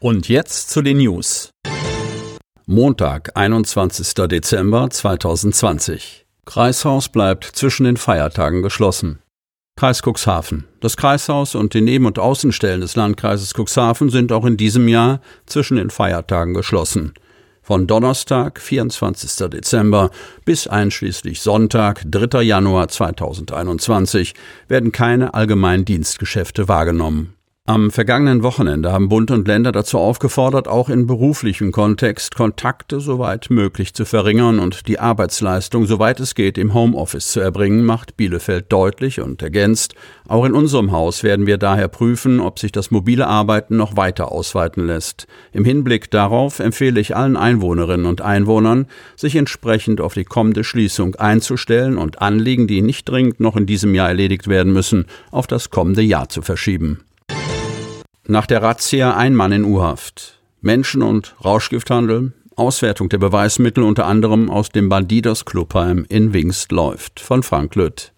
Und jetzt zu den News. Montag, 21. Dezember 2020. Kreishaus bleibt zwischen den Feiertagen geschlossen. Kreis Cuxhaven. Das Kreishaus und die Neben- und Außenstellen des Landkreises Cuxhaven sind auch in diesem Jahr zwischen den Feiertagen geschlossen. Von Donnerstag, 24. Dezember bis einschließlich Sonntag, 3. Januar 2021 werden keine allgemeinen Dienstgeschäfte wahrgenommen. Am vergangenen Wochenende haben Bund und Länder dazu aufgefordert, auch in beruflichem Kontext Kontakte soweit möglich zu verringern und die Arbeitsleistung, soweit es geht, im Homeoffice zu erbringen, macht Bielefeld deutlich und ergänzt, auch in unserem Haus werden wir daher prüfen, ob sich das mobile Arbeiten noch weiter ausweiten lässt. Im Hinblick darauf empfehle ich allen Einwohnerinnen und Einwohnern, sich entsprechend auf die kommende Schließung einzustellen und Anliegen, die nicht dringend noch in diesem Jahr erledigt werden müssen, auf das kommende Jahr zu verschieben. Nach der Razzia ein Mann in U-Haft. Menschen- und Rauschgifthandel, Auswertung der Beweismittel unter anderem aus dem Bandidos Clubheim in Wingst läuft. Von Frank Lütt.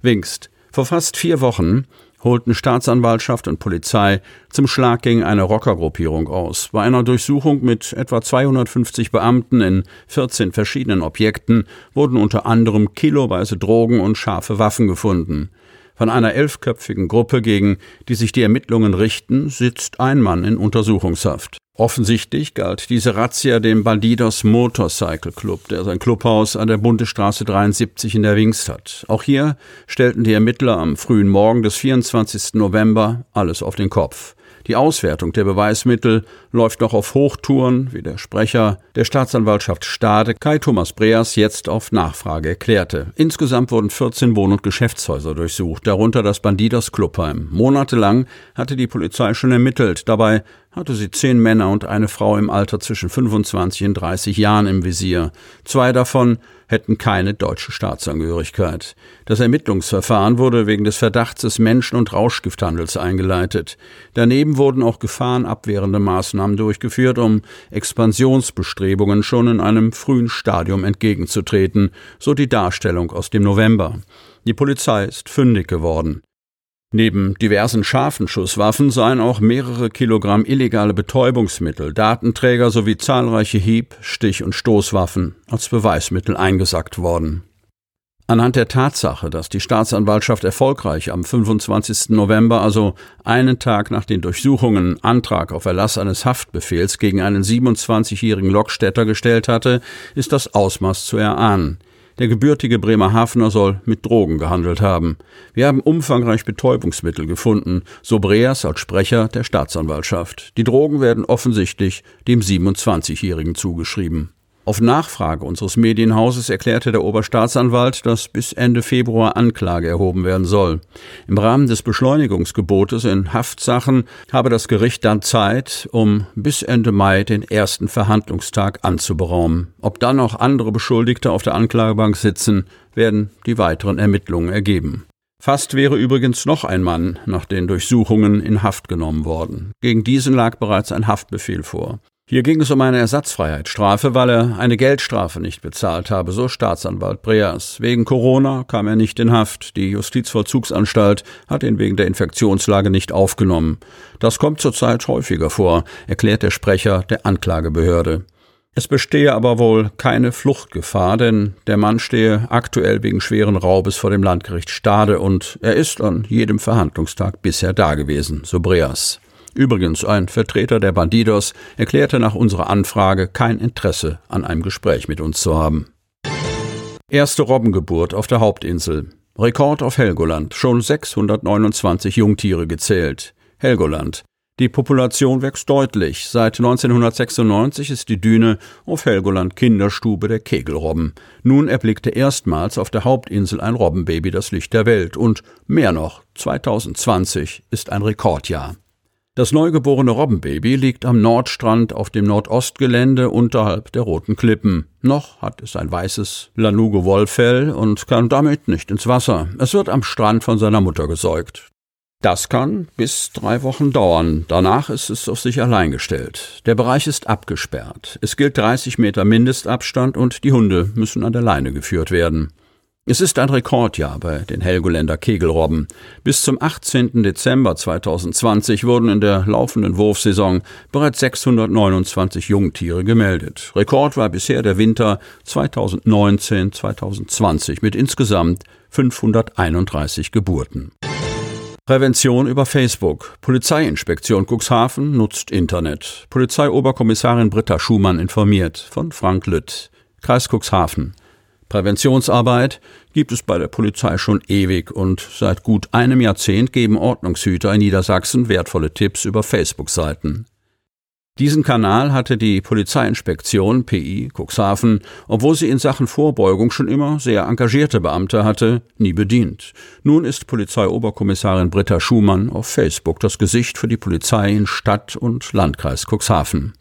Wingst. Vor fast vier Wochen holten Staatsanwaltschaft und Polizei zum Schlag gegen eine Rockergruppierung aus. Bei einer Durchsuchung mit etwa 250 Beamten in 14 verschiedenen Objekten wurden unter anderem kiloweise Drogen und scharfe Waffen gefunden. Von einer elfköpfigen Gruppe, gegen die sich die Ermittlungen richten, sitzt ein Mann in Untersuchungshaft. Offensichtlich galt diese Razzia dem Bandidos Motorcycle Club, der sein Clubhaus an der Bundesstraße 73 in der Wingst hat. Auch hier stellten die Ermittler am frühen Morgen des 24. November alles auf den Kopf. Die Auswertung der Beweismittel läuft noch auf Hochtouren, wie der Sprecher der Staatsanwaltschaft Stade, Kai Thomas Breas, jetzt auf Nachfrage erklärte. Insgesamt wurden 14 Wohn- und Geschäftshäuser durchsucht, darunter das Bandidos Clubheim. Monatelang hatte die Polizei schon ermittelt. Dabei hatte sie zehn Männer und eine Frau im Alter zwischen 25 und 30 Jahren im Visier. Zwei davon hätten keine deutsche Staatsangehörigkeit. Das Ermittlungsverfahren wurde wegen des Verdachts des Menschen- und Rauschgifthandels eingeleitet. Daneben wurden auch gefahrenabwehrende Maßnahmen durchgeführt, um Expansionsbestrebungen schon in einem frühen Stadium entgegenzutreten, so die Darstellung aus dem November. Die Polizei ist fündig geworden. Neben diversen scharfen Schusswaffen seien auch mehrere Kilogramm illegale Betäubungsmittel, Datenträger sowie zahlreiche Hieb-, Stich- und Stoßwaffen als Beweismittel eingesackt worden. Anhand der Tatsache, dass die Staatsanwaltschaft erfolgreich am 25. November, also einen Tag nach den Durchsuchungen, Antrag auf Erlass eines Haftbefehls gegen einen 27-jährigen Lokstädter gestellt hatte, ist das Ausmaß zu erahnen. Der gebürtige Bremerhavener soll mit Drogen gehandelt haben. Wir haben umfangreich Betäubungsmittel gefunden, so Breas als Sprecher der Staatsanwaltschaft. Die Drogen werden offensichtlich dem 27-Jährigen zugeschrieben. Auf Nachfrage unseres Medienhauses erklärte der Oberstaatsanwalt, dass bis Ende Februar Anklage erhoben werden soll. Im Rahmen des Beschleunigungsgebotes in Haftsachen habe das Gericht dann Zeit, um bis Ende Mai den ersten Verhandlungstag anzuberaumen. Ob dann auch andere Beschuldigte auf der Anklagebank sitzen, werden die weiteren Ermittlungen ergeben. Fast wäre übrigens noch ein Mann nach den Durchsuchungen in Haft genommen worden. Gegen diesen lag bereits ein Haftbefehl vor. Hier ging es um eine Ersatzfreiheitsstrafe, weil er eine Geldstrafe nicht bezahlt habe, so Staatsanwalt Breas. Wegen Corona kam er nicht in Haft. Die Justizvollzugsanstalt hat ihn wegen der Infektionslage nicht aufgenommen. Das kommt zurzeit häufiger vor, erklärt der Sprecher der Anklagebehörde. Es bestehe aber wohl keine Fluchtgefahr, denn der Mann stehe aktuell wegen schweren Raubes vor dem Landgericht Stade und er ist an jedem Verhandlungstag bisher dagewesen, so Breas. Übrigens, ein Vertreter der Bandidos erklärte nach unserer Anfrage kein Interesse an einem Gespräch mit uns zu haben. Erste Robbengeburt auf der Hauptinsel. Rekord auf Helgoland. Schon 629 Jungtiere gezählt. Helgoland. Die Population wächst deutlich. Seit 1996 ist die Düne auf Helgoland Kinderstube der Kegelrobben. Nun erblickte erstmals auf der Hauptinsel ein Robbenbaby das Licht der Welt. Und mehr noch, 2020 ist ein Rekordjahr. Das neugeborene Robbenbaby liegt am Nordstrand auf dem Nordostgelände unterhalb der Roten Klippen. Noch hat es ein weißes Lanugo-Wollfell und kann damit nicht ins Wasser. Es wird am Strand von seiner Mutter gesäugt. Das kann bis drei Wochen dauern. Danach ist es auf sich allein gestellt. Der Bereich ist abgesperrt. Es gilt 30 Meter Mindestabstand und die Hunde müssen an der Leine geführt werden. Es ist ein Rekordjahr bei den Helgoländer Kegelrobben. Bis zum 18. Dezember 2020 wurden in der laufenden Wurfsaison bereits 629 Jungtiere gemeldet. Rekord war bisher der Winter 2019-2020 mit insgesamt 531 Geburten. Prävention über Facebook. Polizeiinspektion Cuxhaven nutzt Internet. Polizeioberkommissarin Britta Schumann informiert von Frank Lütt. Kreis Cuxhaven. Präventionsarbeit gibt es bei der Polizei schon ewig und seit gut einem Jahrzehnt geben Ordnungshüter in Niedersachsen wertvolle Tipps über Facebook-Seiten. Diesen Kanal hatte die Polizeiinspektion PI Cuxhaven, obwohl sie in Sachen Vorbeugung schon immer sehr engagierte Beamte hatte, nie bedient. Nun ist Polizeioberkommissarin Britta Schumann auf Facebook das Gesicht für die Polizei in Stadt und Landkreis Cuxhaven.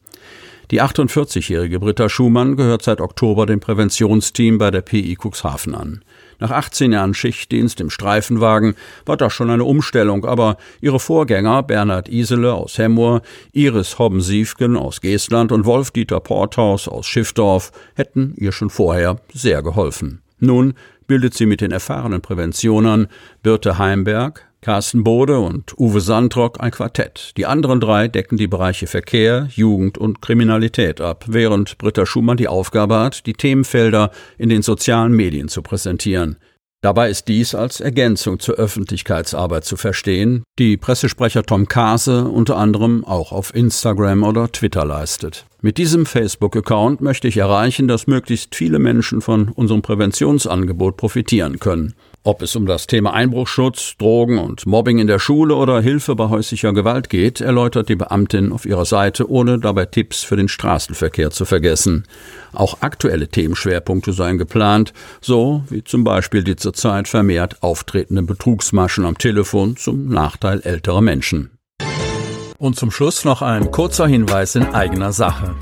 Die 48-jährige Britta Schumann gehört seit Oktober dem Präventionsteam bei der PI Cuxhaven an. Nach 18 Jahren Schichtdienst im Streifenwagen war das schon eine Umstellung, aber ihre Vorgänger Bernhard Isele aus Hemmoor, Iris Hobben-Siefgen aus Geestland und Wolf-Dieter Porthaus aus Schiffdorf hätten ihr schon vorher sehr geholfen. Nun bildet sie mit den erfahrenen Präventionern Birte Heimberg, Carsten Bode und Uwe Sandrock ein Quartett. Die anderen drei decken die Bereiche Verkehr, Jugend und Kriminalität ab, während Britta Schumann die Aufgabe hat, die Themenfelder in den sozialen Medien zu präsentieren. Dabei ist dies als Ergänzung zur Öffentlichkeitsarbeit zu verstehen, die Pressesprecher Tom Kase unter anderem auch auf Instagram oder Twitter leistet. Mit diesem Facebook-Account möchte ich erreichen, dass möglichst viele Menschen von unserem Präventionsangebot profitieren können. Ob es um das Thema Einbruchschutz, Drogen und Mobbing in der Schule oder Hilfe bei häuslicher Gewalt geht, erläutert die Beamtin auf ihrer Seite, ohne dabei Tipps für den Straßenverkehr zu vergessen. Auch aktuelle Themenschwerpunkte seien geplant, so wie zum Beispiel die zurzeit vermehrt auftretenden Betrugsmaschen am Telefon zum Nachteil älterer Menschen. Und zum Schluss noch ein kurzer Hinweis in eigener Sache.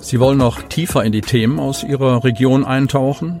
Sie wollen noch tiefer in die Themen aus Ihrer Region eintauchen?